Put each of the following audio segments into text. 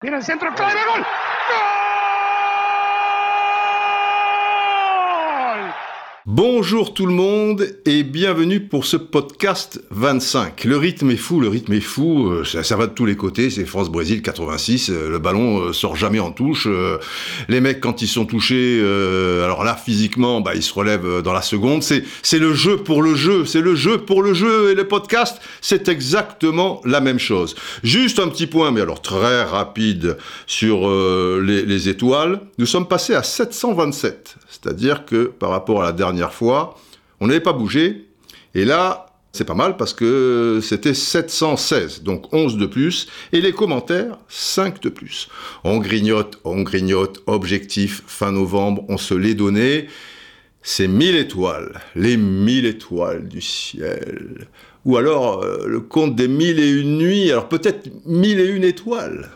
Tira el centro, clave, gol. Bonjour tout le monde et bienvenue pour ce podcast 25. Le rythme est fou, le rythme est fou, euh, ça, va de tous les côtés, c'est France-Brésil 86, euh, le ballon euh, sort jamais en touche, les mecs quand ils sont touchés, alors là physiquement, bah, ils se relèvent dans la seconde, c'est, le jeu pour le jeu, c'est le jeu pour le jeu et le podcast, c'est exactement la même chose. Juste un petit point, mais alors très rapide sur les étoiles, nous sommes passés à 727, c'est-à-dire que par rapport à la dernière fois, on n'avait pas bougé. Et là, c'est pas mal parce que c'était 716, donc 11 de plus, et les commentaires, 5 de plus. On grignote, on grignote, objectif, fin novembre, on se l'est donné. C'est 1000 étoiles, les 1000 étoiles du ciel. Ou alors euh, le compte des mille et une nuits, alors peut-être mille et une étoiles.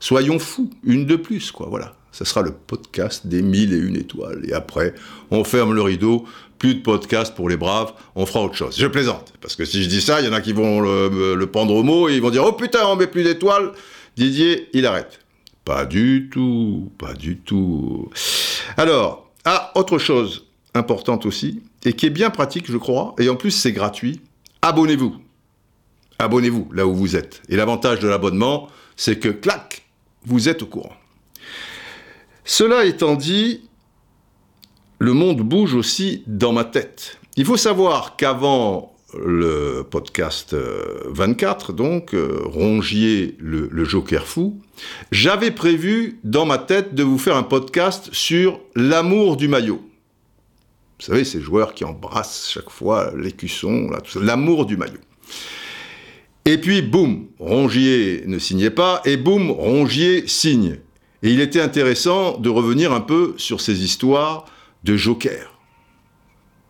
Soyons fous, une de plus, quoi, voilà. Ce sera le podcast des mille et une étoiles. Et après, on ferme le rideau, plus de podcast pour les braves, on fera autre chose. Je plaisante, parce que si je dis ça, il y en a qui vont le, prendre au mot et ils vont dire Oh putain, on met plus d'étoiles. Didier, il arrête. Pas du tout, pas du tout. Alors, ah, autre chose importante aussi, et qui est bien pratique, je crois, et en plus c'est gratuit, abonnez-vous. Abonnez-vous là où vous êtes. Et l'avantage de l'abonnement, c'est que, clac, vous êtes au courant. Cela étant dit, le monde bouge aussi dans ma tête. Il faut savoir qu'avant le podcast 24, euh, donc, euh, Rongier, le, le, Joker fou, j'avais prévu dans ma tête de vous faire un podcast sur l'amour du maillot. Vous savez, ces joueurs qui embrassent chaque fois l'écusson, l'amour du maillot. Et puis, boum, Rongier ne signait pas, et boum, Rongier signe. Et il était intéressant de revenir un peu sur ces histoires de Joker.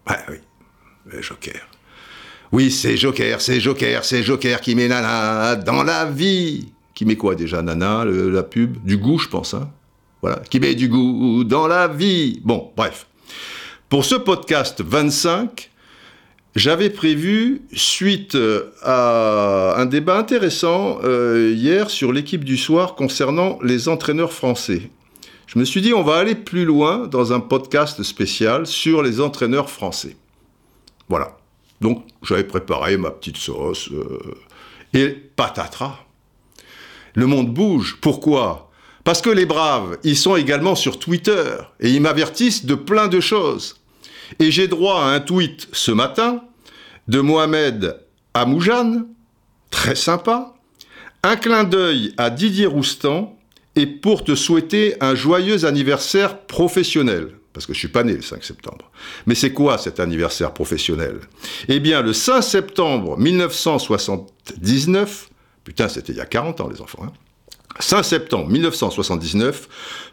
Ah oui, Joker. Oui, c'est Joker, c'est Joker, c'est Joker qui met Nana dans la vie. Qui met quoi déjà, Nana, la pub? Du goût, je pense. Hein voilà, qui met du goût dans la vie. Bon, bref. Pour ce podcast 25, j'avais prévu, suite euh, à un débat intéressant euh, hier sur l'équipe du soir concernant les entraîneurs français, je me suis dit on va aller plus loin dans un podcast spécial sur les entraîneurs français. Voilà. Donc j'avais préparé ma petite sauce euh, et patatras. Le monde bouge. Pourquoi? Parce que les braves, ils sont également sur Twitter et ils m'avertissent de plein de choses. Et j'ai droit à un tweet ce matin de Mohamed Amoujane, très sympa, un clin d'œil à Didier Roustan, et pour te souhaiter un joyeux anniversaire professionnel. Parce que je suis pas né le 5 septembre. Mais c'est quoi cet anniversaire professionnel? Eh bien, le 5 septembre 1979, putain, c'était il y a 40 ans les enfants, hein 5 septembre 1979,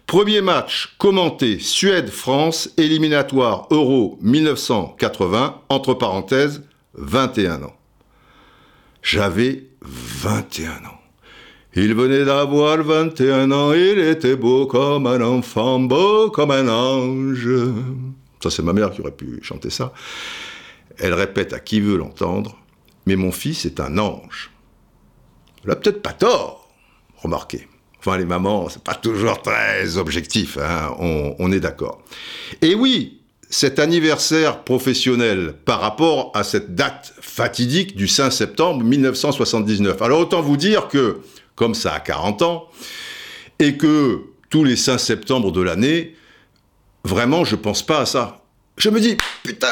premier match commenté Suède-France, éliminatoire Euro 1980, entre parenthèses, 21 ans. J'avais 21 ans. Il venait d'avoir 21 ans, il était beau comme un enfant, beau comme un ange. Ça, c'est ma mère qui aurait pu chanter ça. Elle répète à qui veut l'entendre, mais mon fils est un ange. Elle a peut-être pas tort, remarquez. Enfin, les mamans, c'est pas toujours très objectif, hein, on, on est d'accord. Et oui, cet anniversaire professionnel par rapport à cette date fatidique du 5 septembre 1979. Alors autant vous dire que, comme ça a 40 ans, et que tous les 5 septembre de l'année, vraiment je pense pas à ça. Je me dis, putain,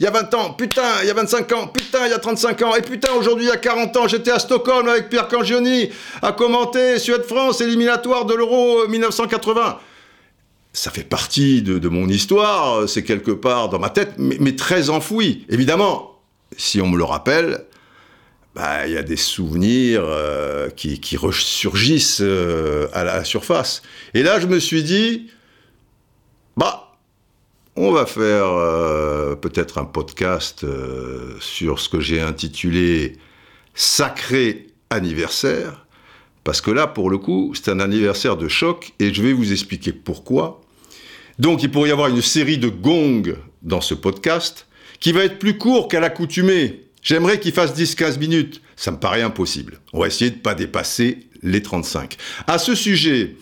il y a 20 ans, putain, il y a 25 ans, putain, il y a 35 ans, et putain, aujourd'hui, il y a 40 ans, j'étais à Stockholm avec Pierre Cangioni à commenter Suède-France, éliminatoire de l'Euro 1980 ça fait partie de, mon histoire, c'est quelque part dans ma tête, mais, très enfoui. Évidemment, si on me le rappelle, bah, il y a des souvenirs euh, qui, ressurgissent euh, à la surface. Et là, je me suis dit, bah, on va faire euh, peut-être un podcast sur ce que j'ai intitulé Sacré anniversaire. Parce que là, pour le coup, c'est un anniversaire de choc et je vais vous expliquer pourquoi. Donc il pourrait y avoir une série de gongs dans ce podcast qui va être plus court qu'à l'accoutumée. J'aimerais qu'il fasse 10-15 minutes. Ça me paraît impossible. On va essayer de ne pas dépasser les 35. À ce sujet,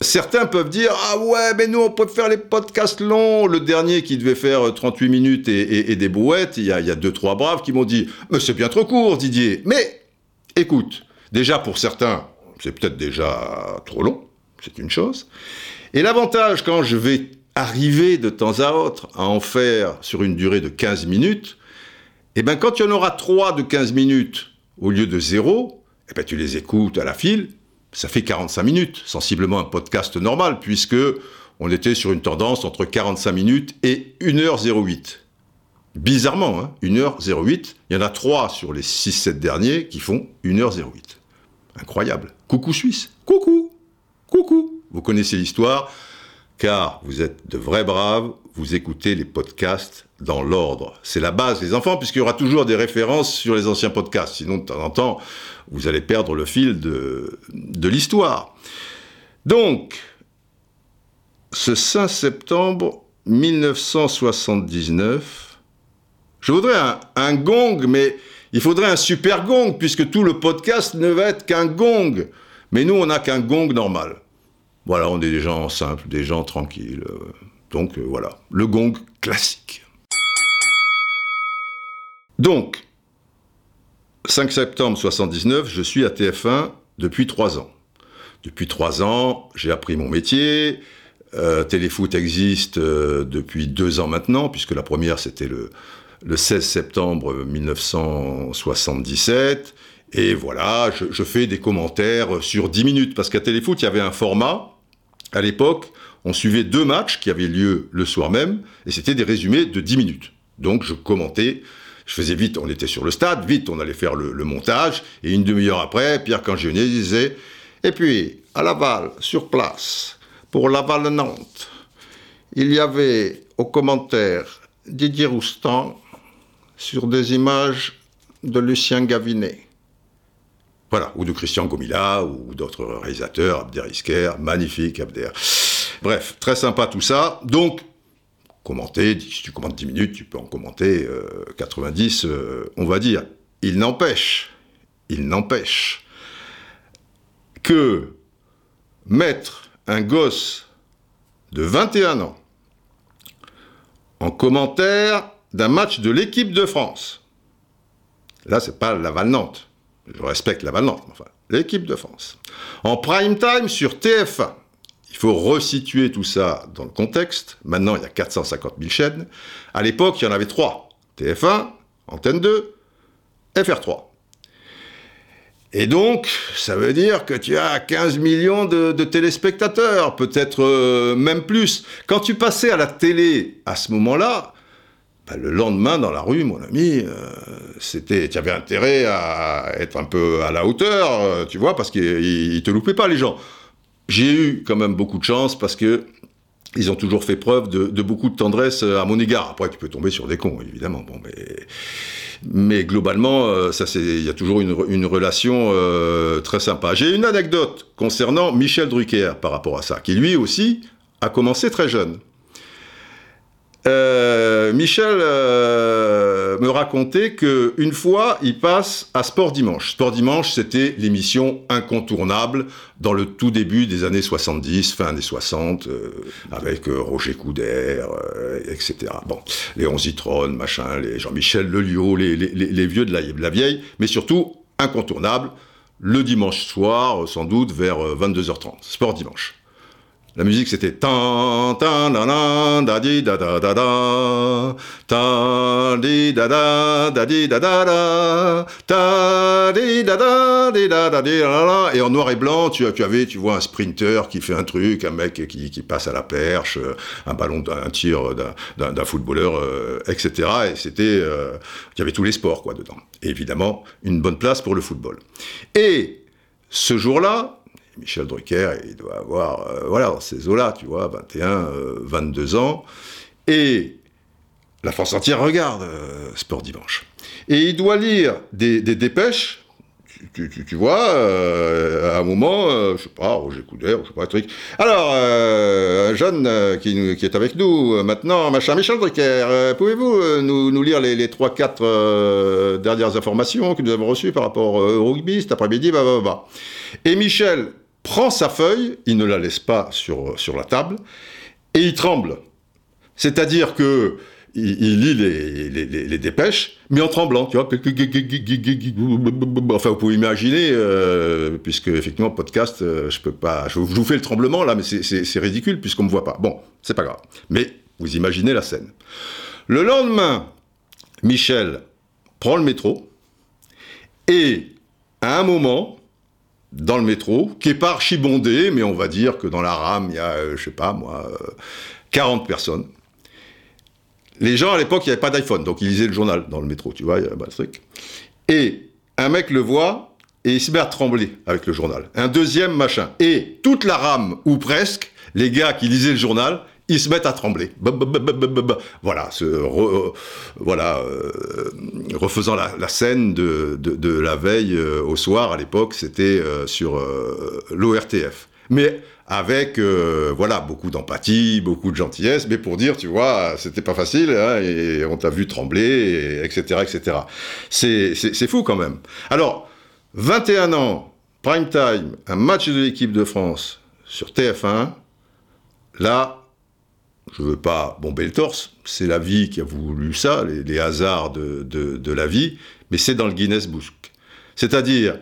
Certains peuvent dire Ah ouais, mais nous on peut faire les podcasts longs. Le dernier qui devait faire 38 minutes et, des brouettes, il y, a, il y a deux, trois braves qui m'ont dit Mais c'est bien trop court, Didier. Mais écoute, déjà pour certains, c'est peut-être déjà trop long, c'est une chose. Et l'avantage quand je vais arriver de temps à autre à en faire sur une durée de 15 minutes, eh bien quand il y en aura 3 de 15 minutes au lieu de 0, eh ben tu les écoutes à la file, ça fait 45 minutes, sensiblement un podcast normal, puisque on était sur une tendance entre 45 minutes et 1h08. Bizarrement, hein, 1h08, il y en a 3 sur les 6-7 derniers qui font 1h08. Incroyable. Coucou Suisse. Coucou. Coucou. Vous connaissez l'histoire, car vous êtes de vrais braves, vous écoutez les podcasts dans l'ordre. C'est la base, les enfants, puisqu'il y aura toujours des références sur les anciens podcasts. Sinon, de temps en temps, vous allez perdre le fil de, de l'histoire. Donc, ce 5 septembre 1979, je voudrais un, un gong, mais il faudrait un super gong, puisque tout le podcast ne va être qu'un gong. Mais nous, on n'a qu'un gong normal. Voilà, on est des gens simples, des gens tranquilles. Donc euh, voilà, le gong classique. Donc, 5 septembre 79, je suis à TF1 depuis 3 ans. Depuis 3 ans, j'ai appris mon métier. Euh, Téléfoot existe euh, depuis 2 ans maintenant, puisque la première c'était le, le 16 septembre 1977. Et voilà, je, je, fais des commentaires sur 10 minutes, parce qu'à Téléfoot, il y avait un format, à l'époque, on suivait deux matchs qui avaient lieu le soir même, et c'était des résumés de 10 minutes. Donc je commentais, je faisais vite, on était sur le stade, vite on allait faire le, montage, et une demi-heure après, Pierre Cangionier disait, et puis, à Laval, sur place, pour Laval-Nantes, il y avait au commentaire Didier Roustan sur des images de Lucien Gavinet. Voilà, ou de Christian Gomila, ou d'autres réalisateurs, Abder Isker, magnifique Abder. Bref, très sympa tout ça. Donc, commenter, si tu commentes 10 minutes, tu peux en commenter 90, euh, euh, on va dire. Il n'empêche, il n'empêche que mettre un gosse de 21 ans en commentaire d'un match de l'équipe de France, là c'est pas Laval-Nantes, je respecte Laval-Nantes, enfin, l'équipe de France, en prime time sur TF1, il faut resituer tout ça dans le contexte. Maintenant, il y a 450 000 chaînes. À l'époque, il y en avait trois. TF1, Antenne 2, FR3. Et donc, ça veut dire que tu as 15 millions de, téléspectateurs, peut-être euh, même plus. Quand tu passais à la télé à ce moment-là, bah, le lendemain dans la rue, mon ami, euh, c'était, tu avais intérêt à être un peu à la hauteur, euh, tu vois, parce qu'ils te loupaient pas les gens. J'ai eu quand même beaucoup de chance parce que ils ont toujours fait preuve de, beaucoup de tendresse à mon égard. Après, tu peux tomber sur des cons, évidemment. Bon, mais, mais globalement, euh, ça c'est, il y a toujours une, relation euh, très sympa. J'ai une anecdote concernant Michel Drucker par rapport à ça, qui lui aussi a commencé très jeune. Euh, Michel euh, me racontait que une fois, il passe à Sport Dimanche. Sport Dimanche, c'était l'émission incontournable dans le tout début des années 70, fin années 60, euh, avec Roger Coudert, etc. Bon, Léon Zitron, machin, les Jean-Michel Lelio, les, les, les, vieux de la, de la vieille, mais surtout incontournable, le dimanche soir, sans doute vers 22h30. Sport Dimanche. La musique c'était tan tan da da di da da da da. Ta di da da da di da da da. Ta di da da di da da di da et en noir et blanc tu, tu avais tu vois un sprinter qui fait un truc un mec qui, qui passe à la perche un ballon d'un tir d'un footballeur euh, etc et c'était euh, il y avait tous les sports quoi dedans. Et évidemment une bonne place pour le football. Et ce jour-là Michel Drucker, il doit avoir, euh, voilà, dans ces eaux-là, tu vois, 21, 22 euh, ans. Et la France entière regarde euh, Sport Dimanche. Et il doit lire des, dépêches tu, vois, à un moment, je sais pas, Roger Coudert, je sais pas, truc. Alors, un jeune qui, qui, est avec nous maintenant, machin, Michel Drucker, pouvez-vous nous, nous, lire les, les 3-4 dernières informations que nous avons reçues par rapport au rugby cet après-midi, bah, bah, bah. Et Michel prend sa feuille, il ne la laisse pas sur, sur la table, et il tremble. C'est-à-dire que il, lit les, dépêches, mais en tremblant, tu vois. Enfin, vous pouvez imaginer, euh, puisque effectivement, podcast, euh, je peux pas. Je vous fais le tremblement là, mais c'est ridicule puisqu'on me voit pas. Bon, c'est pas grave. Mais vous imaginez la scène. Le lendemain, Michel prend le métro et à un moment, dans le métro, qui est pas archibondé, mais on va dire que dans la rame, il y a, euh, je sais pas moi, 40 personnes. Les gens à l'époque, il n'y avait pas d'iPhone, donc ils lisaient le journal dans le métro, tu vois, il y a le truc. Et un mec le voit et il se met à trembler avec le journal. Un deuxième machin. Et toute la rame, ou presque, les gars qui lisaient le journal, ils se mettent à trembler. Voilà, euh, euh, refaisant la, scène de, la veille euh, au soir, à l'époque, c'était sur l'ORTF. Mais avec euh, voilà beaucoup d'empathie, beaucoup de gentillesse, mais pour dire, tu vois, c'était pas facile, hein, et on t'a vu trembler, etc., etc. C'est fou quand même. Alors, 21 ans, prime time, un match de l'équipe de France sur TF1, là, je veux pas bomber le torse, c'est la vie qui a voulu ça, les, hasards de, de la vie, mais c'est dans le Guinness Book. C'est-à-dire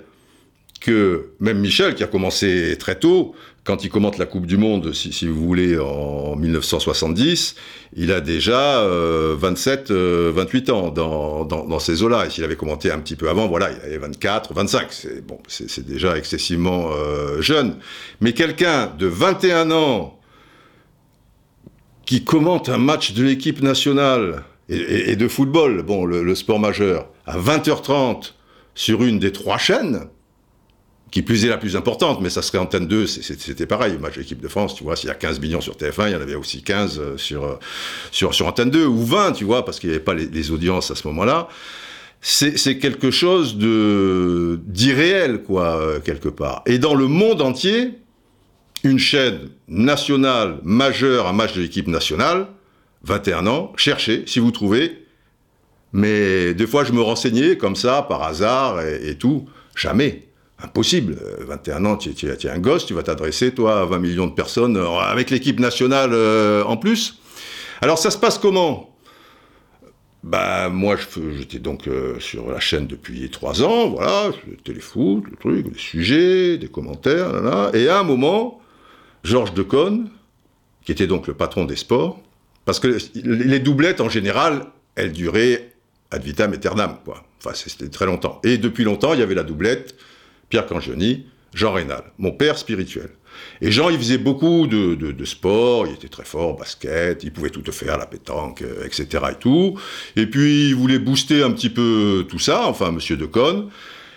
que même Michel, qui a commencé très tôt, quand il commente la Coupe du Monde, si, vous voulez, en 1970, il a déjà 27, euh, 28 euh, ans dans, ces eaux-là. Et s'il avait commenté un petit peu avant, voilà, il avait 24, 25. C'est bon, c'est déjà excessivement euh, jeune. Mais quelqu'un de 21 ans qui commente un match de l'équipe nationale et, de football, bon, le sport majeur, à 20h30 sur une des trois chaînes, qui plus est la plus importante, mais ça serait Antenne 2, c'était pareil, match équipe de France, tu vois, s'il y a 15 millions sur TF1, il y en avait aussi 15 euh, sur, euh, sur, sur Antenne 2, ou 20, tu vois, parce qu'il n'y avait pas les, audiences à ce moment-là. C'est quelque chose de d'irréel, quoi, euh, quelque part. Et dans le monde entier, une chaîne nationale majeure, un match de l'équipe nationale, 21 ans, cherchez, si vous trouvez. Mais des fois, je me renseignais comme ça, par hasard et tout. Jamais. Impossible. 21 euh, ans, tu, es un gosse, tu vas t'adresser, toi, à 20 millions de personnes, euh, avec l'équipe nationale euh, en plus. Alors ça se passe comment? Bah moi j'étais donc sur la chaîne depuis trois ans, voilà, téléfoot, le truc, des sujets, des commentaires, là, et à un moment, Georges Decaune, qui était donc le patron des sports, parce que les doublettes en général, elles duraient ad vitam aeternam, quoi. Enfin c'était très longtemps. Et depuis longtemps, il y avait la doublette Pierre Cangioni, Jean Rénal, mon père spirituel. Et Jean, il faisait beaucoup de, de, sport, il était très fort, basket, il pouvait tout faire, la pétanque, euh, etc. et tout. Et puis, il voulait booster un petit peu tout ça, enfin, monsieur Deconne.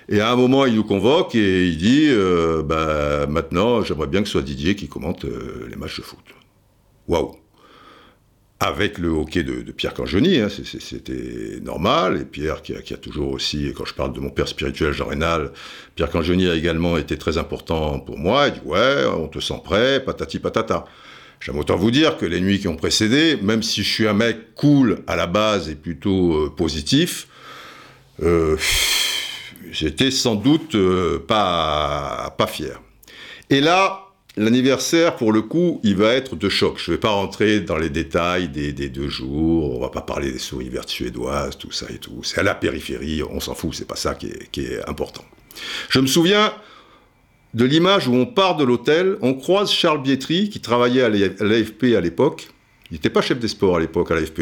Et à un moment, il nous convoque et il dit euh, bah, maintenant, j'aimerais bien que ce soit Didier qui commente euh, les matchs de foot. Waouh avec le hockey de, Pierre Cangioni, hein, c'était normal. Et Pierre, qui a, toujours aussi, quand je parle de mon père spirituel, Jean Rénal, Pierre Cangioni a également été très important pour moi. Il dit Ouais, on te sent prêt, patati patata. J'aime autant vous dire que les nuits qui ont précédé, même si je suis un mec cool à la base et plutôt euh, positif, euh, j'étais sans doute euh, pas, pas fier. Et là, L'anniversaire, pour le coup, il va être de choc. Je ne vais pas rentrer dans les détails des, deux jours. On va pas parler des souris vertes suédoises, tout ça et tout. C'est à la périphérie. On s'en fout. C'est pas ça qui est, important. Je me souviens de l'image où on part de l'hôtel, on croise Charles Bietri, qui travaillait à l'AFP à l'époque. Il n'était pas chef des sports à l'époque à l'AFP,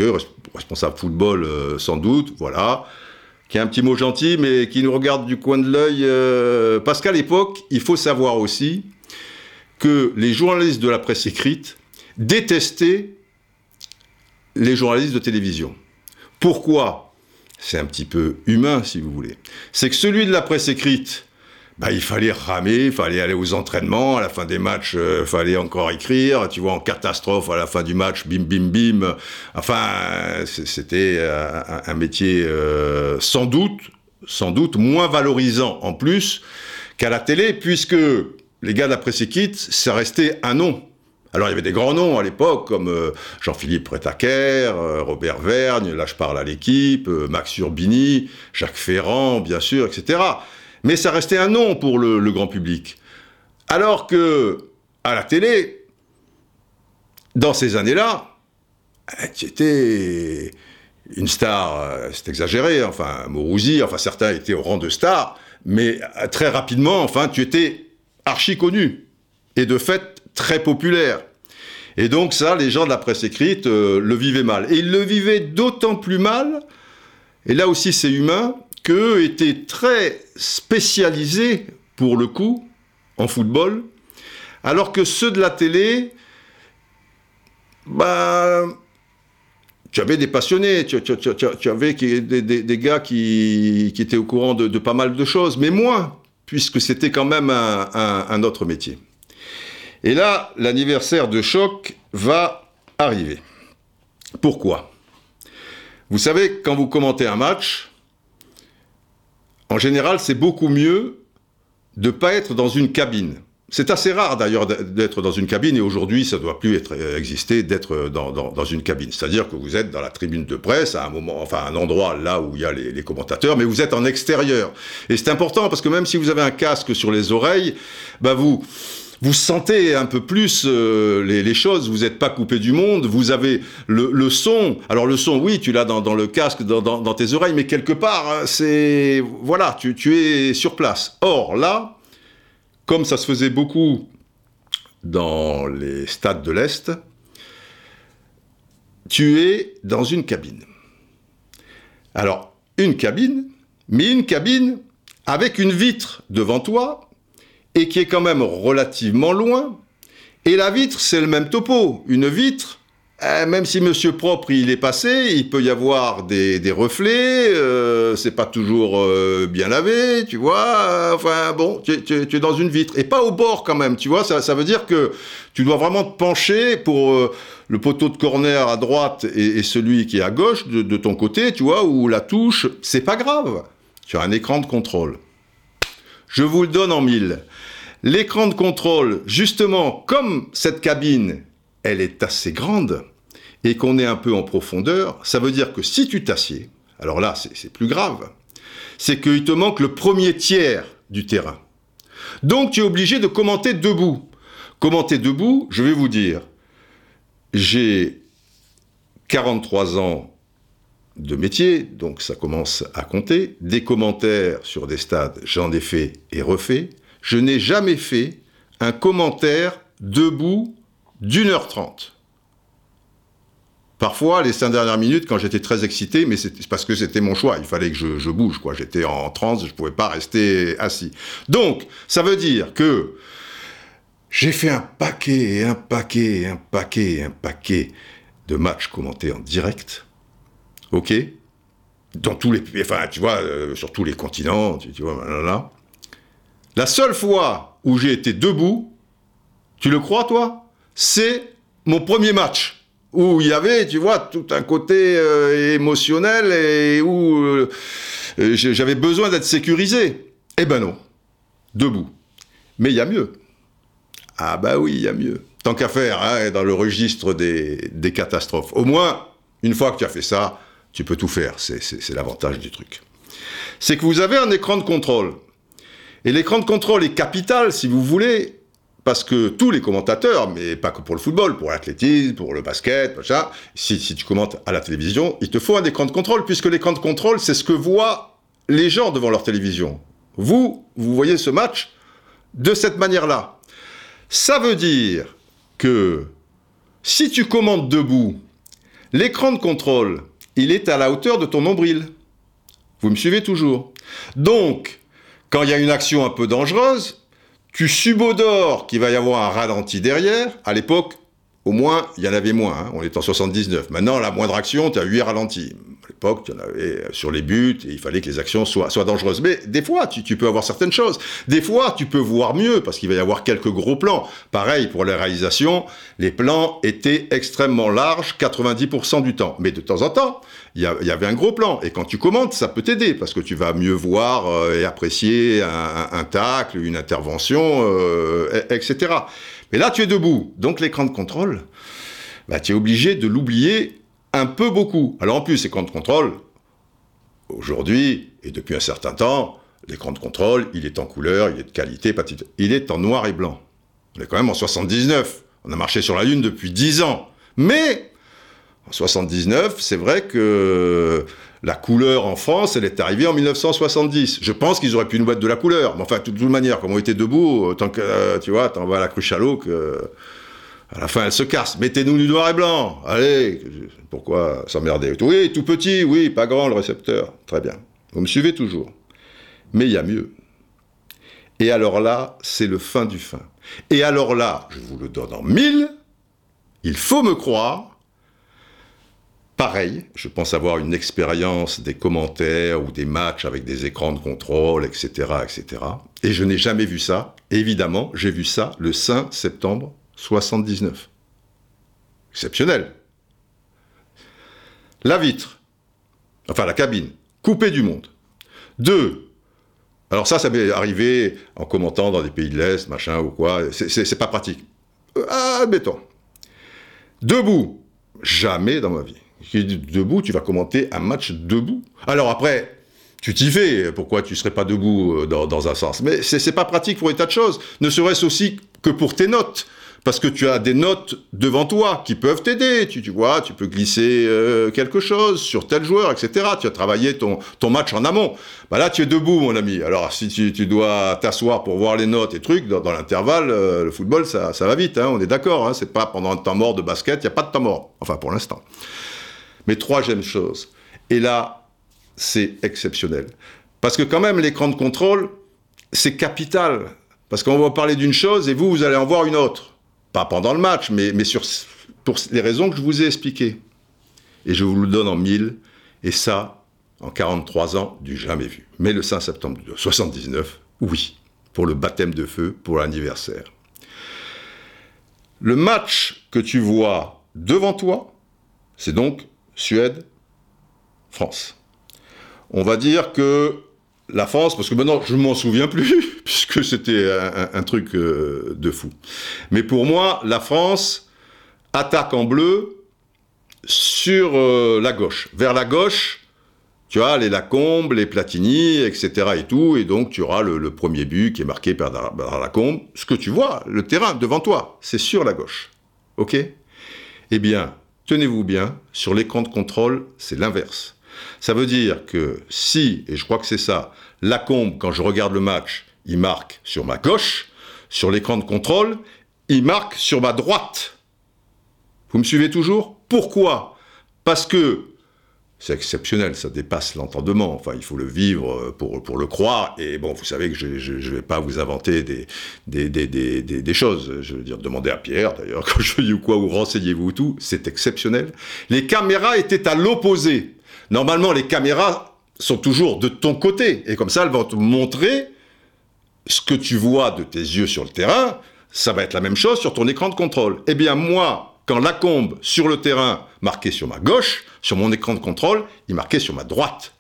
responsable football euh, sans doute, voilà. Qui a un petit mot gentil, mais qui nous regarde du coin de l'œil. Euh, parce qu'à l'époque, il faut savoir aussi que les journalistes de la presse écrite détestaient les journalistes de télévision. Pourquoi? C'est un petit peu humain, si vous voulez. C'est que celui de la presse écrite, bah, il fallait ramer, il fallait aller aux entraînements, à la fin des matchs, il euh, fallait encore écrire, tu vois, en catastrophe, à la fin du match, bim, bim, bim. Enfin, c'était un, métier euh, sans doute sans doute moins valorisant en plus qu'à la télé, puisque les gars presse écrite, ça restait un nom. Alors il y avait des grands noms à l'époque, comme euh, Jean-Philippe Prétaquer, euh, Robert Vergne, là je parle à l'équipe, euh, Max Urbini, Jacques Ferrand, bien sûr, etc. Mais ça restait un nom pour le, grand public. Alors que, à la télé, dans ces années-là, tu étais une star, c'est exagéré, enfin, Mourouzi, enfin, certains étaient au rang de star, mais très rapidement, enfin, tu étais archi connu. Et de fait, très populaire. Et donc ça, les gens de la presse écrite euh, le vivaient mal. Et ils le vivaient d'autant plus mal, et là aussi c'est humain, qu'eux étaient très spécialisés, pour le coup, en football, alors que ceux de la télé, bah, tu avais des passionnés, tu, avais des, gars qui, étaient au courant de, pas mal de choses, mais moins, puisque c'était quand même un autre métier. Et là, l'anniversaire de choc va arriver. Pourquoi? Vous savez, quand vous commentez un match, en général, c'est beaucoup mieux de ne pas être dans une cabine. C'est assez rare d'ailleurs d'être dans une cabine et aujourd'hui ça ne doit plus être, euh, exister d'être dans, une cabine. C'est-à-dire que vous êtes dans la tribune de presse à un moment, enfin un endroit là où il y a les, les commentateurs, mais vous êtes en extérieur. Et c'est important parce que même si vous avez un casque sur les oreilles, bah vous, vous sentez un peu plus euh, les, choses, vous n'êtes pas coupé du monde, vous avez le, son. Alors le son, oui, tu l'as dans, le casque, dans, tes oreilles, mais quelque part, hein, c'est... Voilà, tu, tu es sur place. Or, là, comme ça se faisait beaucoup dans les stades de l'Est, tu es dans une cabine. Alors, une cabine, mais une cabine avec une vitre devant toi et qui est quand même relativement loin. Et la vitre, c'est le même topo. Une vitre, eh, même si Monsieur Propre il est passé, il peut y avoir des, reflets, euh, c'est pas toujours euh, bien lavé, tu vois. Enfin bon, tu, es dans une vitre et pas au bord quand même, tu vois. Ça, veut dire que tu dois vraiment te pencher pour euh, le poteau de corner à droite et, celui qui est à gauche de, de ton côté, tu vois, ou la touche. C'est pas grave. Tu as un écran de contrôle. Je vous le donne en mille. L'écran de contrôle, justement, comme cette cabine, elle est assez grande et qu'on est un peu en profondeur, ça veut dire que si tu t'assieds, alors là, c'est plus grave, c'est qu'il te manque le premier tiers du terrain. Donc tu es obligé de commenter debout. Commenter debout, je vais vous dire, j'ai 43 ans de métier, donc ça commence à compter. Des commentaires sur des stades, j'en ai fait et refait je n'ai jamais fait un commentaire debout d'une heure trente. Parfois, les cinq dernières minutes, quand j'étais très excité, mais c'est parce que c'était mon choix, il fallait que je, bouge, quoi. J'étais en transe, je ne pouvais pas rester assis. Donc, ça veut dire que j'ai fait un paquet, un paquet, un paquet, un paquet de matchs commentés en direct. OK? Dans tous les, enfin, tu vois, euh, sur tous les continents, tu, tu vois, là, là. La seule fois où j'ai été debout, tu le crois toi? C'est mon premier match où il y avait, tu vois, tout un côté euh, émotionnel et où euh, j'avais besoin d'être sécurisé. Eh ben non, debout. Mais il y a mieux. Ah bah oui, il y a mieux. Tant qu'à faire, hein, dans le registre des, des, catastrophes. Au moins, une fois que tu as fait ça, tu peux tout faire. C'est l'avantage du truc. C'est que vous avez un écran de contrôle. Et l'écran de contrôle est capital, si vous voulez, parce que tous les commentateurs, mais pas que pour le football, pour l'athlétisme, pour le basket, ça, si, si, tu commentes à la télévision, il te faut un écran de contrôle, puisque l'écran de contrôle, c'est ce que voient les gens devant leur télévision. Vous, vous voyez ce match de cette manière-là. Ça veut dire que si tu commentes debout, l'écran de contrôle, il est à la hauteur de ton nombril. Vous me suivez toujours. Donc, quand il y a une action un peu dangereuse, tu subodores qu'il va y avoir un ralenti derrière. À l'époque, au moins, il y en avait moins. Hein. On est en 79. Maintenant, la moindre action, tu as 8 ralentis. À l'époque, tu en avais euh, sur les buts, et il fallait que les actions soient, soient dangereuses. Mais des fois, tu, peux avoir certaines choses. Des fois, tu peux voir mieux, parce qu'il va y avoir quelques gros plans. Pareil, pour les réalisations, les plans étaient extrêmement larges 90% du temps. Mais de temps en temps, il y, avait un gros plan. Et quand tu commentes, ça peut t'aider, parce que tu vas mieux voir euh, et apprécier un, un, tacle, une intervention, euh, etc. Mais là, tu es debout. Donc l'écran de contrôle, bah, tu es obligé de l'oublier un peu beaucoup. Alors en plus, l'écran de contrôle, aujourd'hui, et depuis un certain temps, l'écran de contrôle, il est en couleur, il est de qualité, il est en noir et blanc. On est quand même en 79. On a marché sur la Lune depuis 10 ans. Mais, en 79, c'est vrai que la couleur en France, elle est arrivée en 1970. Je pense qu'ils auraient pu nous mettre de la couleur. Mais enfin, de toute manière, comme on était debout, tant que, euh, tu vois, t'en vas à la cruche à l'eau que... À la fin, elle se casse. Mettez-nous du noir et blanc. Allez, pourquoi s'emmerder? Oui, tout petit, oui, pas grand le récepteur. Très bien. Vous me suivez toujours. Mais il y a mieux. Et alors là, c'est le fin du fin. Et alors là, je vous le donne en mille, il faut me croire, Pareil, je pense avoir une expérience des commentaires ou des matchs avec des écrans de contrôle, etc., etc. Et je n'ai jamais vu ça. évidemment, j'ai vu ça le 5 septembre 79. Exceptionnel. La vitre, enfin la cabine, coupée du monde. Deux, alors ça, ça m'est arrivé en commentant dans des pays de l'Est, machin ou quoi, c'est pas pratique. Euh, admettons. Debout, jamais dans ma vie debout, tu vas commenter un match debout. Alors après, tu t'y fais, pourquoi tu serais pas debout euh, dans, un sens? Mais c'est pas pratique pour un tas de choses, ne serait-ce aussi que pour tes notes. Parce que tu as des notes devant toi qui peuvent t'aider, tu, tu, vois, tu peux glisser euh, quelque chose sur tel joueur, etc. Tu as travaillé ton, ton match en amont. Bah là, tu es debout, mon ami. Alors, si tu, tu dois t'asseoir pour voir les notes et trucs, dans, l'intervalle, euh, le football, ça, ça va vite, hein, on est d'accord. Hein, c'est pas pendant un temps mort de basket, il n'y a pas de temps mort. Enfin, pour l'instant. Mais troisième chose, et là, c'est exceptionnel. Parce que quand même, l'écran de contrôle, c'est capital. Parce qu'on va parler d'une chose et vous, vous allez en voir une autre. Pas pendant le match, mais, mais sur, pour les raisons que je vous ai expliquées. Et je vous le donne en mille. Et ça, en 43 ans, du jamais vu. Mais le 5 septembre 79, oui, pour le baptême de feu, pour l'anniversaire. Le match que tu vois devant toi, c'est donc Suède, France. On va dire que la France, parce que maintenant je m'en souviens plus, puisque c'était un, truc euh, de fou. Mais pour moi, la France attaque en bleu sur euh, la gauche. Vers la gauche, tu as les Lacombe, les Platini, etc. et tout, et donc tu auras le, premier but qui est marqué par, par Lacombe. Ce que tu vois, le terrain devant toi, c'est sur la gauche. Ok? Eh bien, tenez-vous bien, sur l'écran de contrôle, c'est l'inverse. Ça veut dire que si, et je crois que c'est ça, Lacombe, quand je regarde le match, il marque sur ma gauche, sur l'écran de contrôle, il marque sur ma droite. Vous me suivez toujours? Pourquoi? Parce que c'est exceptionnel, ça dépasse l'entendement. Enfin, il faut le vivre euh, pour, pour le croire. Et bon, vous savez que je ne vais pas vous inventer des, des, des, des, des choses. Je veux dire, demandez à Pierre, d'ailleurs, quand je dis quoi, ou renseignez-vous tout. C'est exceptionnel. Les caméras étaient à l'opposé. Normalement, les caméras sont toujours de ton côté. Et comme ça, elles vont te montrer ce que tu vois de tes yeux sur le terrain. Ça va être la même chose sur ton écran de contrôle. Eh bien, moi, quand Lacombe, sur le terrain, marquait sur ma gauche, sur mon écran de contrôle, il marquait sur ma droite.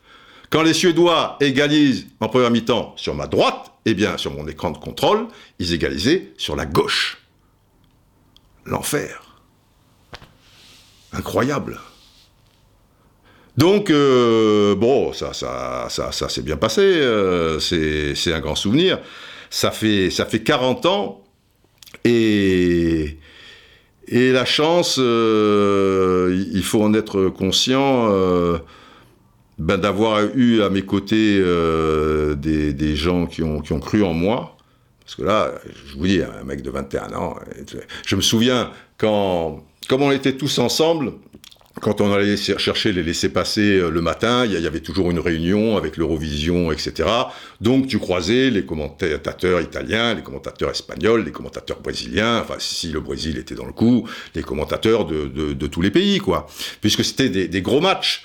Quand les Suédois égalisent en première mi-temps sur ma droite, eh bien, sur mon écran de contrôle, ils égalisaient sur la gauche. L'enfer. Incroyable. Donc, euh, bon, ça, ça, ça, ça s'est bien passé. Euh, c'est un grand souvenir. Ça fait, ça fait 40 ans. Et, et la chance, euh, il faut en être conscient, euh, ben, d'avoir eu à mes côtés euh, des, des, gens qui ont, qui ont, cru en moi. Parce que là, je vous dis, un mec de 21 ans, je me souviens quand, comme on était tous ensemble, quand on allait chercher les laissés-passer le matin, il y avait toujours une réunion avec l'Eurovision, etc. Donc tu croisais les commentateurs italiens, les commentateurs espagnols, les commentateurs brésiliens, enfin si le Brésil était dans le coup, les commentateurs de, tous les pays, quoi. Puisque c'était des, gros matchs.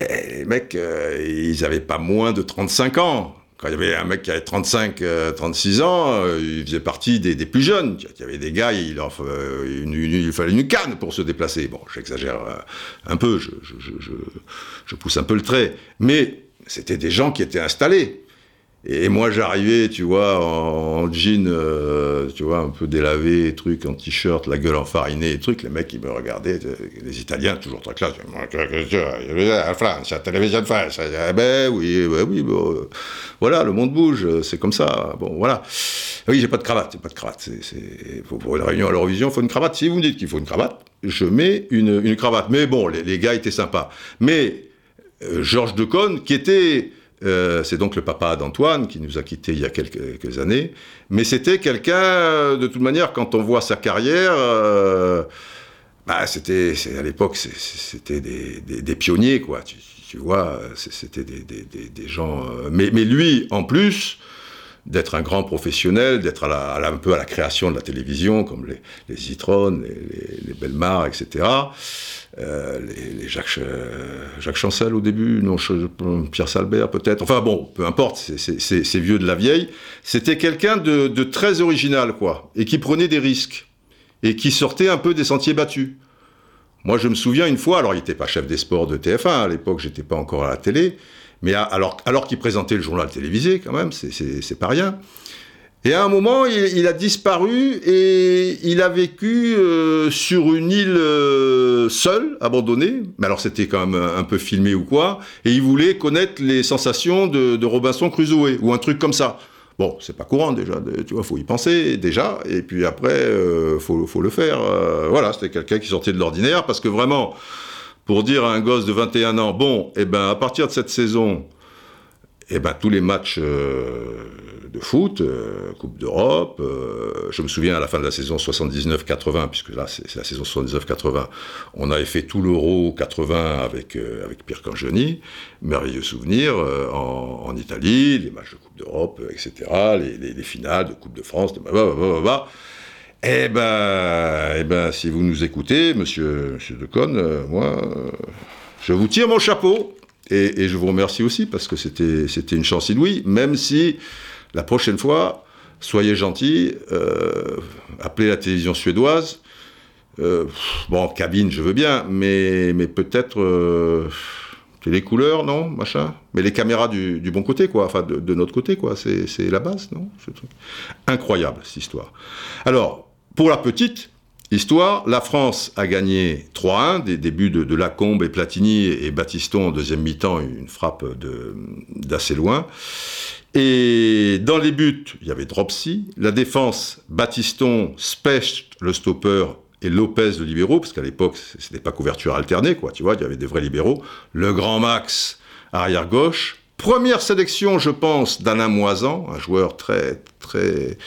Et les mecs, ils n'avaient pas moins de 35 ans. Quand il y avait un mec qui avait 35, 36 euh, ans, euh, il faisait partie des, plus jeunes. Il y avait des gars, il, il fallait une canne pour se déplacer. Bon, j'exagère euh, un peu, je, pousse un peu le trait. Mais c'était des gens qui étaient installés. Et moi, j'arrivais, tu vois, en, jean, euh, tu vois, un peu délavé, truc, en t-shirt, la gueule enfarinée, et truc. Les mecs, ils me regardaient, euh, les Italiens, toujours très classe. La France, la télévision de France. Eh ben oui, ben oui, bon, euh, voilà, le monde bouge, c'est comme ça. Bon, voilà. Oui, j'ai pas de cravate, j'ai pas de cravate. C'est, pour une réunion à l'Eurovision, il faut une cravate. Si vous me dites qu'il faut une cravate, je mets une, une cravate. Mais bon, les, les, gars étaient sympas. Mais Georges Decaune, qui était euh, c'est donc le papa d'Antoine qui nous a quittés il y a quelques, années. Mais c'était quelqu'un, euh, de toute manière, quand on voit sa carrière, euh, bah, c'était, à l'époque, c'était des, pionniers, quoi. Tu, vois, c'était des, gens. mais, lui, en plus, d'être un grand professionnel, d'être un peu à la création de la télévision, comme les, les les, les, Belmar, etc. Euh, les, Jacques, Chancel au début, non, Pierre Salbert peut-être, enfin bon, peu importe, c'est vieux de la vieille. C'était quelqu'un de, très original, quoi, et qui prenait des risques, et qui sortait un peu des sentiers battus. Moi, je me souviens une fois, alors il n'était pas chef des sports de TF1, à l'époque, j'étais pas encore à la télé, mais alors, alors qu'il présentait le journal télévisé, quand même, c'est pas rien. Et à un moment, il, a disparu et il a vécu euh, sur une île euh, seule, abandonnée. Mais alors c'était quand même un peu filmé ou quoi. Et il voulait connaître les sensations de, Robinson Crusoe ou un truc comme ça. Bon, c'est pas courant déjà, tu vois, faut y penser déjà, et puis après, euh, faut, faut, le faire. voilà, c'était quelqu'un qui sortait de l'ordinaire, parce que vraiment, pour dire à un gosse de 21 ans, bon, eh ben, à partir de cette saison, eh ben, tous les matchs de foot, euh, Coupe d'Europe. Euh, je me souviens à la fin de la saison 79-80, puisque là c'est la saison 79-80, on avait fait tout l'Euro 80 avec, euh, avec Pierre Cangioni, merveilleux souvenir, en, Italie, les matchs de Coupe d'Europe, etc., les, finales de Coupe de France, de bah, Eh ben, eh ben, si vous nous écoutez, monsieur, monsieur Deconne, moi, je vous tire mon chapeau. Et, je vous remercie aussi parce que c'était une chance inouïe, même si la prochaine fois, soyez gentils, euh, appelez la télévision suédoise. Euh, bon, cabine, je veux bien, mais, mais peut-être les couleurs, non, machin? Mais les caméras du, bon côté, quoi. Enfin, de, notre côté, quoi. C'est la base, non Incroyable, cette histoire. Alors, pour la petite histoire, la France a gagné 3-1, des débuts de, Lacombe et Platini et, Battiston en deuxième mi-temps, une frappe d'assez loin. Et dans les buts, il y avait Dropsy. La défense, Batiston, Specht, le stopper, Lopez, le libéraux, parce qu'à l'époque, c'était pas couverture alternée, quoi, tu vois, il y avait des vrais libéraux. Le grand Max, arrière gauche. Première sélection, je pense, d'Alain Moisan, un joueur très, très,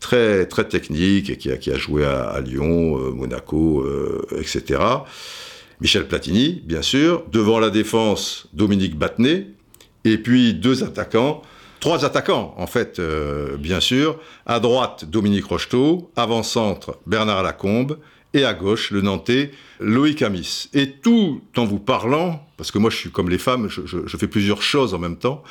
très, très technique et qui a, qui a joué à, Lyon, euh, Monaco, euh, etc. Michel Platini, bien sûr. Devant la défense, Dominique Battenet. Et puis deux attaquants, Trois attaquants, en fait, euh, bien sûr. À droite, Dominique Rocheteau. Avant-centre, Bernard Lacombe. Et à gauche, le Nantais, Loïc Amis. Et tout en vous parlant, parce que moi je suis comme les femmes, je fais plusieurs choses en même temps,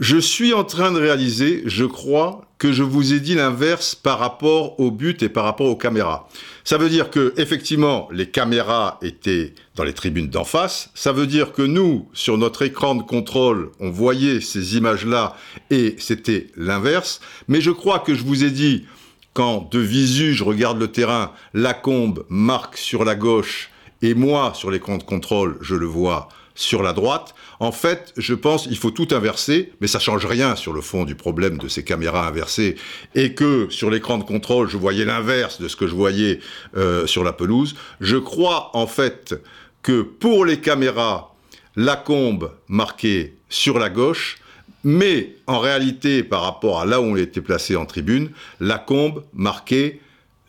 je suis en train de réaliser, je crois, que je vous ai dit l'inverse par rapport au but et par rapport aux caméras. Ça veut dire que, effectivement, les caméras étaient dans les tribunes d'en face. Ça veut dire que nous, sur notre écran de contrôle, on voyait ces images-là et c'était l'inverse. Mais je crois que je vous ai dit, quand de visu, je regarde le terrain, la combe marque sur la gauche et moi, sur l'écran de contrôle, je le vois sur la droite. En fait, je pense qu'il faut tout inverser, mais ça change rien sur le fond du problème de ces caméras inversées, et que sur l'écran de contrôle, je voyais l'inverse de ce que je voyais euh, sur la pelouse. Je crois en fait que pour les caméras, la combe marquée sur la gauche, mais en réalité, par rapport à là où on était placé en tribune, la combe marquée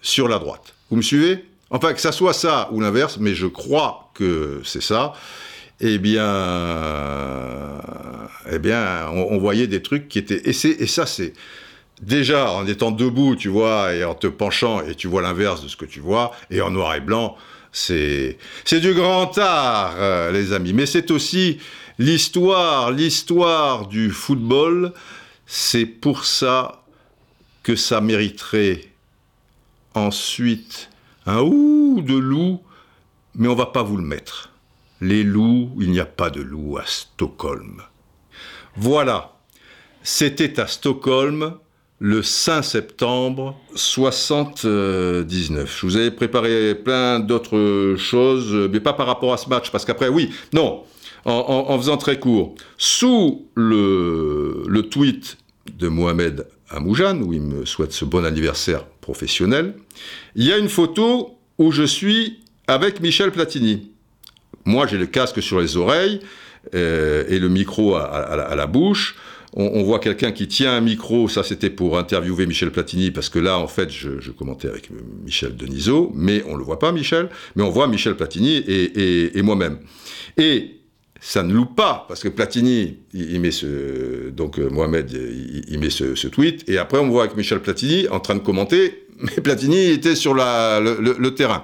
sur la droite. Vous me suivez? Enfin que ça soit ça ou l'inverse, mais je crois que c'est ça, eh bien, eh bien on, voyait des trucs qui étaient... Et, et ça, c'est déjà en étant debout, tu vois, et en te penchant, et tu vois l'inverse de ce que tu vois, et en noir et blanc, c'est du grand art, euh, les amis. Mais c'est aussi l'histoire, l'histoire du football. C'est pour ça que ça mériterait ensuite un ouh de loup, mais on va pas vous le mettre. Les loups, il n'y a pas de loups à Stockholm. Voilà, c'était à Stockholm le 5 septembre 79. Je vous avais préparé plein d'autres choses, mais pas par rapport à ce match, parce qu'après, oui, non, en, faisant très court, sous le, tweet de Mohamed Amoujan, où il me souhaite ce bon anniversaire professionnel, il y a une photo où je suis avec Michel Platini. Moi, j'ai le casque sur les oreilles euh, et le micro à la bouche on, voit quelqu'un qui tient un micro, ça c'était pour interviewer Michel Platini, parce que là, en fait, je, commentais avec Michel Denisot, mais on ne le voit pas, Michel, mais on voit Michel Platini et, moi-même. Et ça ne loupe pas, parce que Platini, il, met ce, donc euh, Mohamed, il, met ce, tweet, et après on voit avec Michel Platini en train de commenter, mais Platini était sur le, terrain.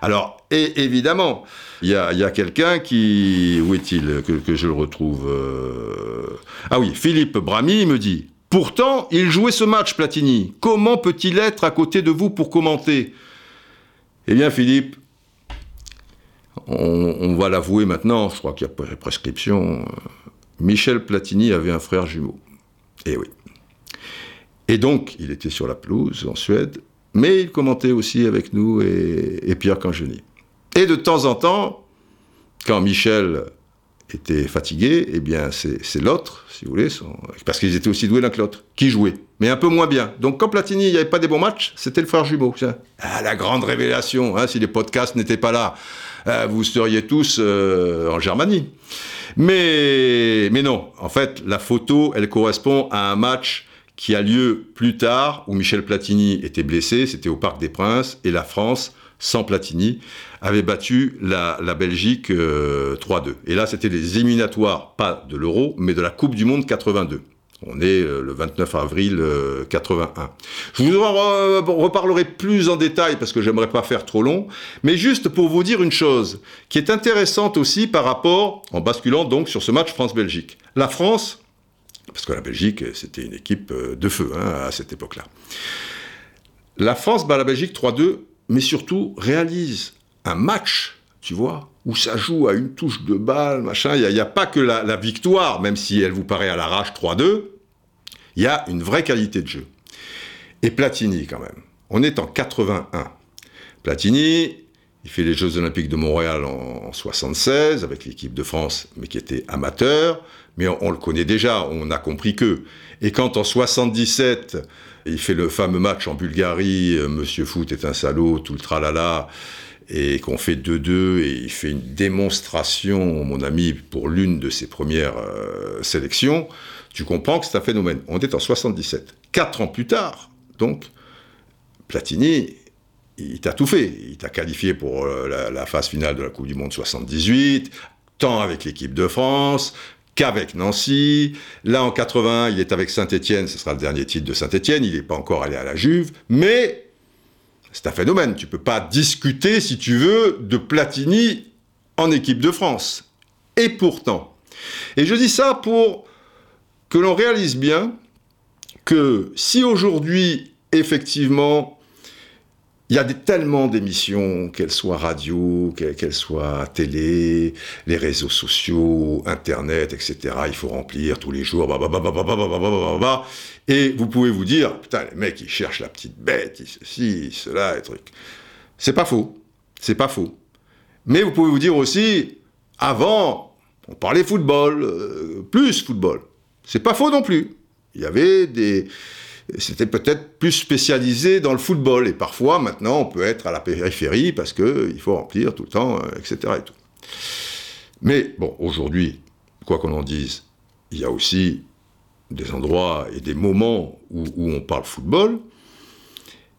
Alors, et évidemment, il y a, quelqu'un qui, où est-il, que, je le retrouve euh, Ah oui, Philippe Brami me dit, pourtant, il jouait ce match, Platini. Comment peut-il être à côté de vous pour commenter? Eh bien, Philippe, on, va l'avouer maintenant, je crois qu'il y a prescription. Michel Platini avait un frère jumeau. Eh oui. Et donc, il était sur la pelouse en Suède, mais il commentait aussi avec nous et, Pierre Cangeni. Et de temps en temps, quand Michel était fatigué, eh bien c'est l'autre, si vous voulez, parce qu'ils étaient aussi doués l'un que l'autre, qui jouait, mais un peu moins bien. Donc quand Platini, il n'y avait pas des bons matchs, c'était le frère jumeau. Ah, la grande révélation, hein, si les podcasts n'étaient pas là, euh, vous seriez tous euh, en Germanie. Mais, mais non, en fait, la photo, elle correspond à un match qui a lieu plus tard, où Michel Platini était blessé, c'était au Parc des Princes, et la France, sans Platini, avait battu la, Belgique 3-2. Euh, et là, c'était les éliminatoires, pas de l'Euro, mais de la Coupe du Monde 82. On est euh, le 29 avril 81. Euh, Je vous en reparlerai plus en détail parce que j'aimerais pas faire trop long, mais juste pour vous dire une chose qui est intéressante aussi par rapport, en basculant donc sur ce match France-Belgique. La France, parce que la Belgique, c'était une équipe de feu hein, à cette époque-là. La France bat la Belgique 3-2, mais surtout réalise un match, tu vois, où ça joue à une touche de balle, machin. Il n'y a, pas que la, victoire, même si elle vous paraît à l'arrache 3-2. Il y a une vraie qualité de jeu. Et Platini, quand même. On est en 81. Platini, il fait les Jeux Olympiques de Montréal en, 76 avec l'équipe de France, mais qui était amateur. Mais on, le connaît déjà, on a compris que. Et quand en 77, il fait le fameux match en Bulgarie, euh, Monsieur Foot est un salaud, tout le tralala, et qu'on fait 2-2 et il fait une démonstration, mon ami, pour l'une de ses premières euh, sélections, tu comprends que c'est un phénomène. On est en 77. Quatre ans plus tard, donc, Platini, il t'a tout fait. Il t'a qualifié pour euh, la, phase finale de la Coupe du Monde 78, tant avec l'équipe de France qu'avec Nancy. Là, en 81, il est avec Saint-Étienne, ce sera le dernier titre de Saint-Étienne, il n'est pas encore allé à la Juve, mais c'est un phénomène. Tu peux pas discuter, si tu veux, de Platini en équipe de France. Et pourtant, et je dis ça pour que l'on réalise bien que si aujourd'hui, effectivement, il y a tellement d'émissions, qu'elles soient radio, qu'elles soient télé, les réseaux sociaux, Internet, etc. Il faut remplir tous les jours, et vous pouvez vous dire, putain, les mecs, ils cherchent la petite bête, ceci, cela, et truc. C'est pas faux. C'est pas faux. Mais vous pouvez vous dire aussi, avant, on parlait football, plus football. C'est pas faux non plus. Il y avait des, c'était peut-être plus spécialisé dans le football. Et parfois, maintenant, on peut être à la périphérie parce qu'il faut remplir tout le temps, euh, etc. Mais bon, aujourd'hui, quoi qu'on en dise, il y a aussi des endroits et des moments où, on parle football.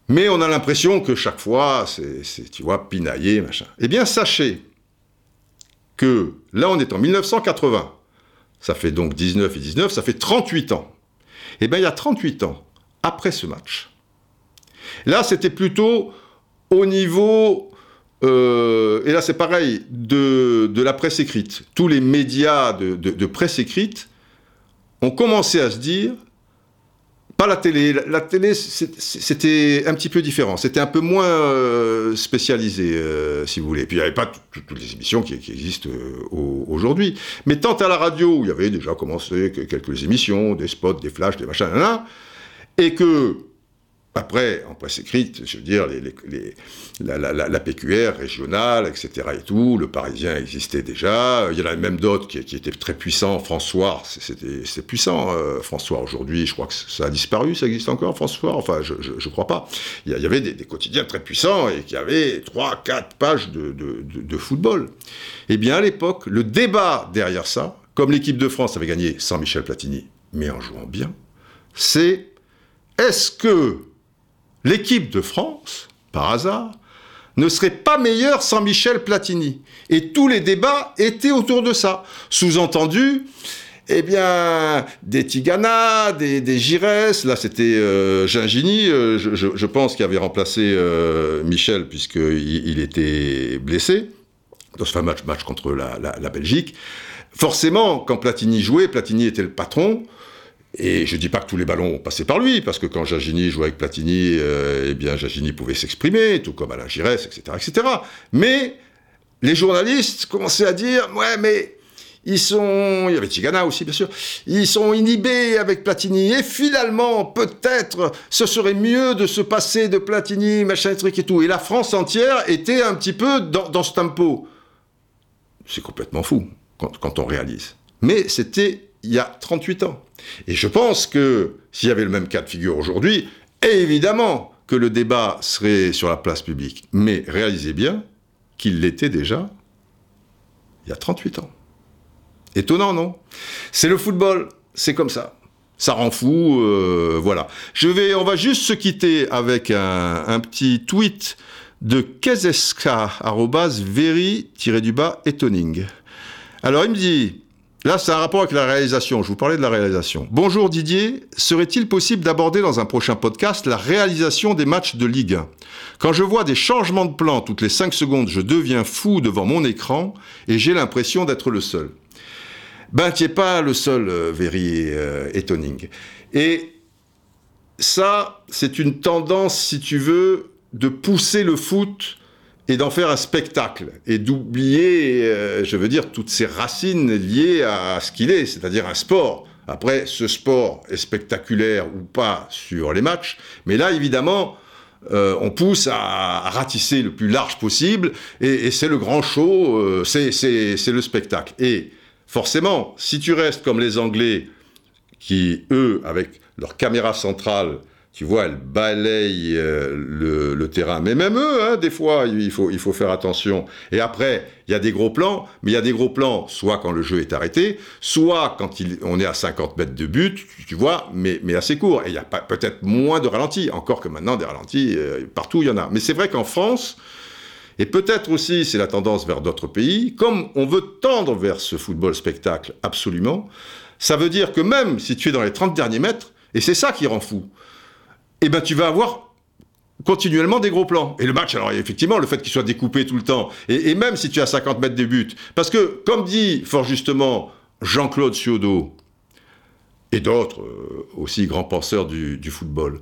Mais on a l'impression que chaque fois, c'est, tu vois, pinaillé, machin. Eh bien, sachez que là, on est en 1980. Ça fait donc 19 et 19, ça fait 38 ans. Eh bien, il y a 38 ans, après ce match. Là, c'était plutôt au niveau, euh, et là c'est pareil, de, la presse écrite. Tous les médias de presse écrite ont commencé à se dire, pas la télé. La, télé, c'était un petit peu différent. C'était un peu moins euh, spécialisé, euh, si vous voulez. puis il n'y avait pas toutes les émissions qui, existent euh, aujourd'hui. Mais tant à la radio, où il y avait déjà commencé quelques émissions, des spots, des flashs, des machins, et que après, en presse écrite, je veux dire, la, PQR régionale, etc. et tout, le Parisien existait déjà. Il y en avait même d'autres qui, étaient très puissants. François, c'était puissant. Euh, François, aujourd'hui, je crois que ça a disparu. Ça existe encore, François? Enfin, je ne crois pas. Il y, avait des, quotidiens très puissants et qui avaient 3, 4 pages de, de football. Eh bien, à l'époque, le débat derrière ça, comme l'équipe de France avait gagné sans Michel Platini, mais en jouant bien, c'est est-ce que l'équipe de France, par hasard, ne serait pas meilleure sans Michel Platini. Et tous les débats étaient autour de ça. Sous-entendu, eh bien, des Tigana, des, des là c'était euh, Gingini, euh, je, pense, qui avait remplacé euh, Michel puisqu'il il était blessé dans ce match, contre la Belgique. Forcément, quand Platini jouait, Platini était le patron, et je ne dis pas que tous les ballons passaient par lui, parce que quand Jagini jouait avec Platini, euh, eh bien Jagini pouvait s'exprimer, tout comme Alain Giresse, etc., etc. Mais les journalistes commençaient à dire, ouais, mais ils sont, il y avait Tigana aussi bien sûr, ils sont inhibés avec Platini, et finalement, peut-être, ce serait mieux de se passer de Platini, machin, truc et tout. Et la France entière était un petit peu dans, ce tempo. C'est complètement fou quand on réalise. Mais c'était il y a 38 ans. Et je pense que s'il y avait le même cas de figure aujourd'hui, évidemment que le débat serait sur la place publique. Mais réalisez bien qu'il l'était déjà il y a 38 ans. Étonnant, non? C'est le football, c'est comme ça. Ça rend fou, euh, voilà. Je vais, on va juste se quitter avec un, petit tweet de Kezeska, very-du-bas, etoning. Alors il me dit, Là, c'est un rapport avec la réalisation. Je vous parlais de la réalisation. Bonjour Didier. Serait-il possible d'aborder dans un prochain podcast la réalisation des matchs de Ligue 1 Quand je vois des changements de plan toutes les 5 secondes, je deviens fou devant mon écran et j'ai l'impression d'être le seul. Ben, tu n'es pas le seul, euh, Very euh, Etoning. Et ça, c'est une tendance, si tu veux, de pousser le foot et d'en faire un spectacle et d'oublier, euh, je veux dire, toutes ces racines liées à, ce qu'il est, c'est-à-dire un sport. Après, ce sport est spectaculaire ou pas sur les matchs, mais là, évidemment, euh, on pousse à, ratisser le plus large possible, et, c'est le grand show, euh, c'est le spectacle. Et forcément, si tu restes comme les Anglais, qui, eux, avec leur caméra centrale, tu vois, elle balaye euh, le, terrain. Mais même eux, hein, des fois, il faut, faire attention. Et après, il y a des gros plans, mais il y a des gros plans, soit quand le jeu est arrêté, soit quand on est à 50 mètres de but, tu vois, mais, mais assez court. Et il y a peut-être moins de ralentis, encore que maintenant, des ralentis, euh, partout, il y en a. Mais c'est vrai qu'en France, et peut-être aussi, c'est la tendance vers d'autres pays, comme on veut tendre vers ce football spectacle absolument, ça veut dire que même si tu es dans les 30 derniers mètres, et c'est ça qui rend fou, eh ben tu vas avoir continuellement des gros plans. Et le match, alors effectivement, le fait qu'il soit découpé tout le temps, et, même si tu as 50 mètres de but, parce que, comme dit fort justement Jean-Claude Ciodo, et d'autres euh, aussi grands penseurs du, du football,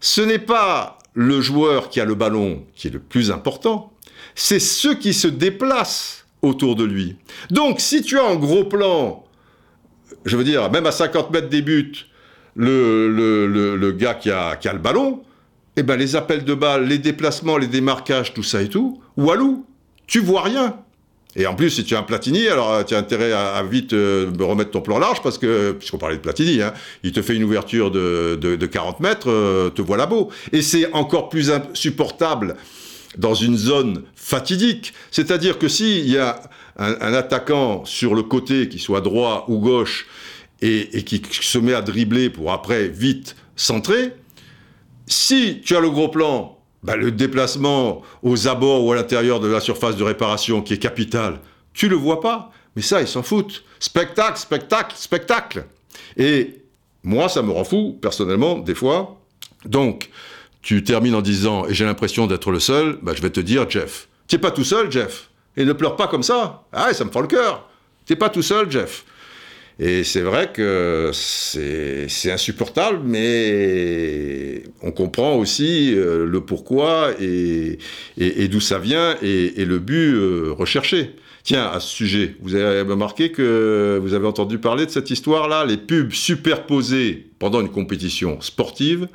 ce n'est pas le joueur qui a le ballon qui est le plus important, c'est ceux qui se déplacent autour de lui. Donc, si tu as un gros plan, je veux dire, même à 50 mètres des buts, le, le, gars qui a, qui a, le ballon, eh ben les appels de balles, les déplacements, les démarquages, tout ça et tout, Walou, tu vois rien. Et en plus, si tu as un Platini, alors euh, tu as intérêt à, vite euh, remettre ton plan large parce que, puisqu'on parlait de Platini, hein, il te fait une ouverture de, de, 40 mètres, euh, te voilà beau. Et c'est encore plus insupportable dans une zone fatidique. C'est-à-dire que s'il y a un, un, attaquant sur le côté, qui soit droit ou gauche, et, qui se met à dribbler pour après vite centrer, Si tu as le gros plan, bah, le déplacement aux abords ou à l'intérieur de la surface de réparation qui est capital, tu le vois pas. Mais ça, ils s'en foutent. Spectacle, spectacle, spectacle. Et moi, ça me rend fou, personnellement, des fois. Donc, tu termines en disant, et j'ai l'impression d'être le seul, bah, je vais te dire, Jeff, tu n'es pas tout seul, Jeff. Et ne pleure pas comme ça. Ah, ça me fend le cœur. Tu n'es pas tout seul, Jeff. Et c'est vrai que c'est insupportable, mais on comprend aussi euh, le pourquoi et, d'où ça vient et, le but euh, recherché. Tiens, à ce sujet, vous avez remarqué que vous avez entendu parler de cette histoire-là? Les pubs superposées pendant une compétition sportive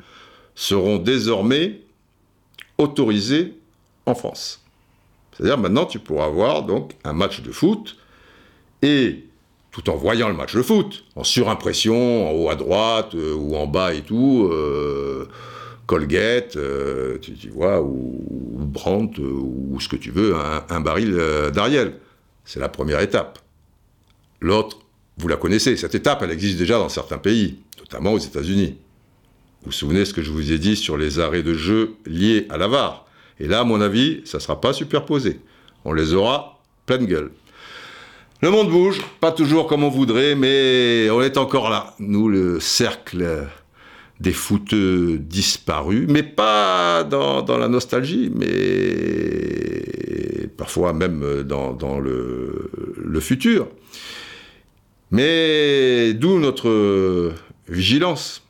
seront désormais autorisées en France. C'est-à-dire maintenant tu pourras avoir donc un match de foot et tout en voyant le match de foot, en surimpression, en haut à droite euh, ou en bas et tout, euh, Colgate, euh, tu, vois, ou, Brandt, ou ce que tu veux, un, baril d'Ariel. C'est la première étape. L'autre, vous la connaissez, cette étape, elle existe déjà dans certains pays, notamment aux États-Unis. Vous vous souvenez ce que je vous ai dit sur les arrêts de jeu liés à la VAR Et là, à mon avis, ça ne sera pas superposé. On les aura pleine gueule. Le monde bouge, pas toujours comme on voudrait, mais on est encore là. Nous, le cercle des fouteux disparus, mais pas dans, la nostalgie, mais parfois même dans, le, futur. Mais d'où notre vigilance,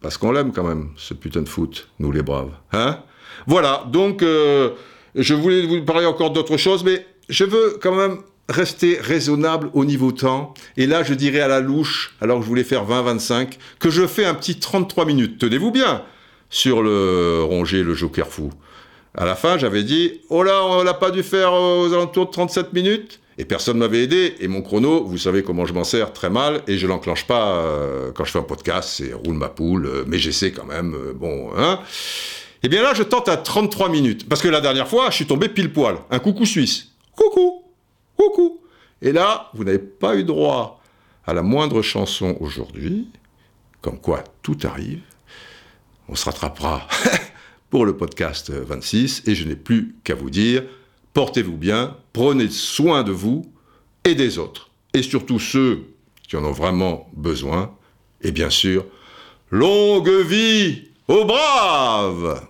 parce qu'on l'aime quand même, ce putain de foot, nous les braves. Hein? Voilà, donc euh, je voulais vous parler encore d'autres choses, mais je veux quand même rester raisonnable au niveau temps. Et là, je dirais à la louche, alors que je voulais faire 20-25, que je fais un petit 33 minutes. Tenez-vous bien sur le ronger, le joker fou. À la fin, j'avais dit, oh là, on l'a pas dû faire aux alentours de 37 minutes. Et personne m'avait aidé. Et mon chrono, vous savez comment je m'en sers très mal. Et je l'enclenche pas euh, quand je fais un podcast. C'est roule ma poule. Euh, mais j'essaie quand même. Euh, bon, hein. Et eh bien là, je tente à 33 minutes. Parce que la dernière fois, je suis tombé pile poil. Un coucou suisse. Coucou Et là, vous n'avez pas eu droit à la moindre chanson aujourd'hui, comme quoi tout arrive. On se rattrapera pour le podcast 26 et je n'ai plus qu'à vous dire, portez-vous bien, prenez soin de vous et des autres, et surtout ceux qui en ont vraiment besoin, et bien sûr, longue vie aux braves